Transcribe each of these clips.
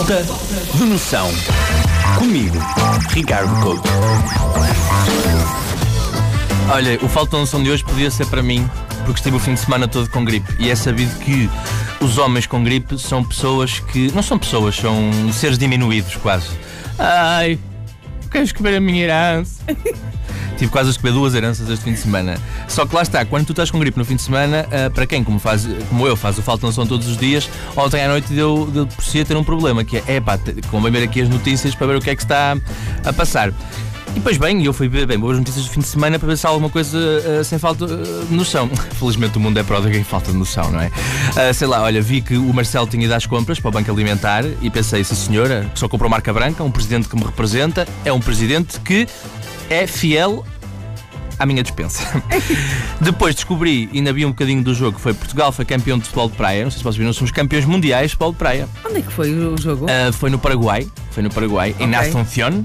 Falta de noção. Comigo, Ricardo Couto. Olha, o falta de noção de hoje podia ser para mim, porque estive o fim de semana todo com gripe. E é sabido que os homens com gripe são pessoas que. Não são pessoas, são seres diminuídos quase. Ai, quero escrever a minha herança. Tive quase a escrever duas heranças este fim de semana. Só que lá está, quando tu estás com gripe no fim de semana, uh, para quem, como, faz, como eu, faz o falta de noção todos os dias, ontem à noite deu, deu por si a ter um problema, que é, é pá, convém ver aqui as notícias para ver o que é que está a passar. E depois bem, eu fui ver bem boas notícias do fim de semana para ver se há alguma coisa uh, sem falta uh, de noção. Felizmente o mundo é pródigo em falta de noção, não é? Uh, sei lá, olha, vi que o Marcelo tinha ido às compras para o Banco Alimentar e pensei, sim senhora, que só comprou marca branca, um presidente que me representa, é um presidente que é fiel à minha dispensa. Depois descobri, e ainda vi um bocadinho do jogo, que foi Portugal foi campeão de futebol de praia. Não sei se vocês viram, somos campeões mundiais de futebol de praia. Onde é que foi o jogo? Uh, foi no Paraguai, foi no Paraguai, okay. em Asunción.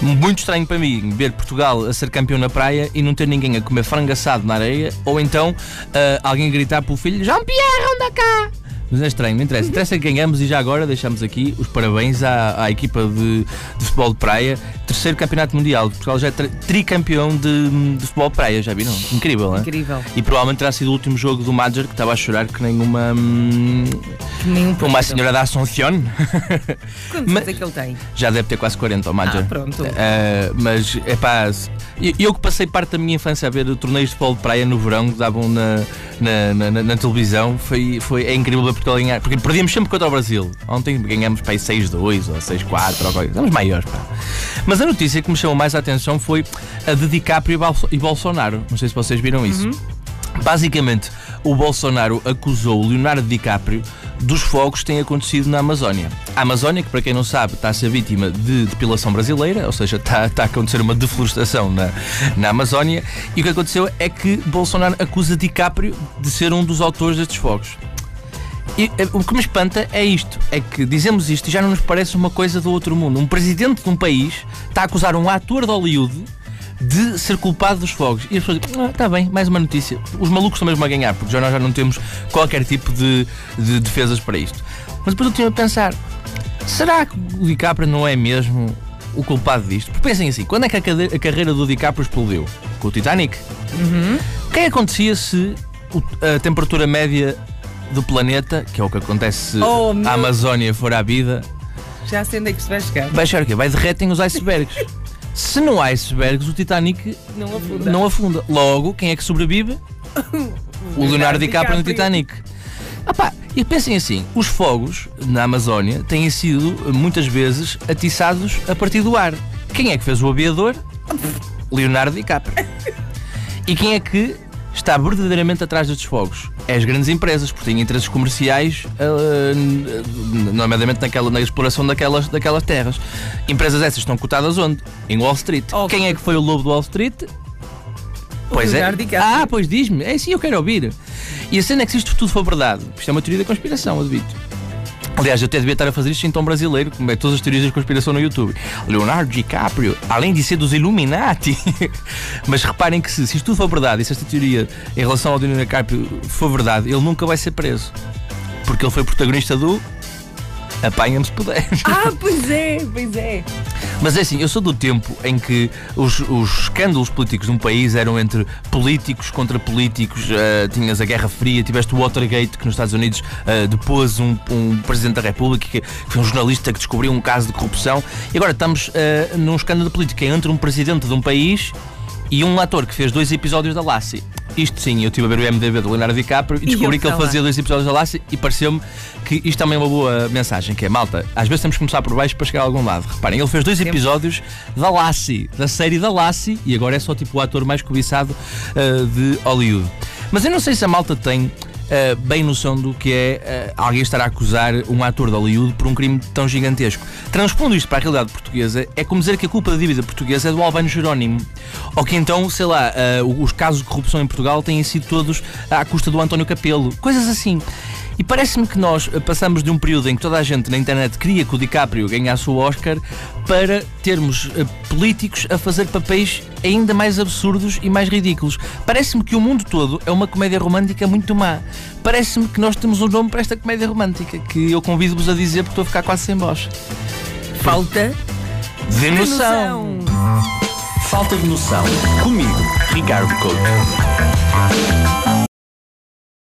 Muito estranho para mim ver Portugal a ser campeão na praia e não ter ninguém a comer frango assado na areia, ou então uh, alguém gritar para o filho: Jean-Pierre, anda cá! Mas é estranho, não interessa. Interessa que ganhamos e já agora deixamos aqui os parabéns à, à equipa de, de, futebol de praia. Terceiro campeonato mundial. Portugal já é tricampeão de, de futebol de praia, já viram? Incrível, não Incrível. E provavelmente terá sido o último jogo do Major que estava a chorar que nem uma. Hum, Nenhum uma senhora da Assunción. Quantos mas, é que ele tem? Já deve ter quase 40, o Major. Ah, pronto. Uh, mas é pá. Eu, eu, que passei parte da minha infância a ver torneios de futebol de praia no verão que davam na, na, na, na televisão, foi, foi, é incrível ver Portugal ganhar. Porque perdíamos sempre contra o Brasil. Ontem ganhamos para 6-2 ou 6-4 ou coisa. Estamos maiores, pá. Mas a notícia que me chamou mais a atenção foi a de DiCaprio e Bolsonaro. Não sei se vocês viram isso. Uhum. Basicamente, o Bolsonaro acusou o Leonardo DiCaprio dos fogos que têm acontecido na Amazónia. A Amazónia, que para quem não sabe, está a ser vítima de depilação brasileira, ou seja, está, está a acontecer uma deflorestação na, na Amazónia, e o que aconteceu é que Bolsonaro acusa DiCaprio de ser um dos autores destes fogos. E, eh, o que me espanta é isto: é que dizemos isto e já não nos parece uma coisa do outro mundo. Um presidente de um país está a acusar um ator de Hollywood de ser culpado dos fogos. E as pessoas dizem, ah, está bem, mais uma notícia. Os malucos estão mesmo a ganhar, porque já nós já não temos qualquer tipo de, de defesas para isto. Mas depois eu tinha a pensar, será que o DiCaprio não é mesmo o culpado disto? Porque pensem assim, quando é que a, a carreira do DiCaprio explodiu? Com o Titanic? Uhum. O que é que acontecia se a temperatura média do planeta, que é o que acontece se oh, a Amazónia for à vida... Já sei onde é que se vai chegar. Vai chegar o quê? Vai derretem os icebergs. Se não há icebergs, o Titanic não afunda. não afunda. Logo, quem é que sobrevive? o Leonardo DiCaprio no Titanic. Ah e pensem assim, os fogos na Amazónia têm sido muitas vezes atiçados a partir do ar. Quem é que fez o aviador? Leonardo DiCaprio. E quem é que está verdadeiramente atrás destes fogos? É as grandes empresas, porque têm interesses comerciais, uh, nomeadamente naquela, na exploração daquelas, daquelas terras. Empresas essas estão cotadas onde? Em Wall Street. Oh, Quem é que foi o lobo do Wall Street? Pois é. Ah, pois diz-me. É sim, eu quero ouvir. E a cena é que se isto tudo for verdade, isto é uma teoria da conspiração, admito. Aliás, eu até devia estar a fazer isto em tom brasileiro, como é todas as teorias da conspiração no YouTube. Leonardo DiCaprio, além de ser dos Illuminati. Mas reparem que se, se isto tudo for verdade, e se esta teoria em relação ao Leonardo DiCaprio for verdade, ele nunca vai ser preso. Porque ele foi protagonista do Apanha-me se puder. Ah, pois é, pois é. Mas é assim, eu sou do tempo em que os, os escândalos políticos de um país eram entre políticos contra políticos. Uh, tinhas a Guerra Fria, tiveste o Watergate, que nos Estados Unidos uh, depôs um, um Presidente da República, que, que, foi um jornalista que descobriu um caso de corrupção. E agora estamos uh, num escândalo político entre um presidente de um país e um ator que fez dois episódios da Lassie. Isto sim, eu estive a ver o MDB do Leonardo DiCaprio e descobri que ele fazia dois episódios da Lassie e pareceu-me que isto também é uma boa mensagem, que é malta, às vezes temos que começar por baixo para chegar a algum lado. Reparem, ele fez dois episódios da Lassie, da série da Lassie, e agora é só tipo o ator mais cobiçado uh, de Hollywood. Mas eu não sei se a malta tem uh, bem noção do que é uh, alguém estar a acusar um ator de Hollywood por um crime tão gigantesco. Transpondo isto para a realidade portuguesa, é como dizer que a culpa da dívida portuguesa é do Albano Jerónimo. Ou que então, sei lá, uh, os casos de corrupção em Portugal têm sido todos à custa do António Capelo. Coisas assim. E parece-me que nós eh, passamos de um período em que toda a gente na internet queria que o DiCaprio ganhasse o Oscar para termos uh, políticos a fazer papéis ainda mais absurdos e mais ridículos. Parece-me que o mundo todo é uma comédia romântica muito má. Parece-me que nós temos um nome para esta comédia romântica que eu convido-vos a dizer porque estou a ficar quase sem voz. Falta De noção. noção. Falta de noção. Comigo, Ricardo Couto.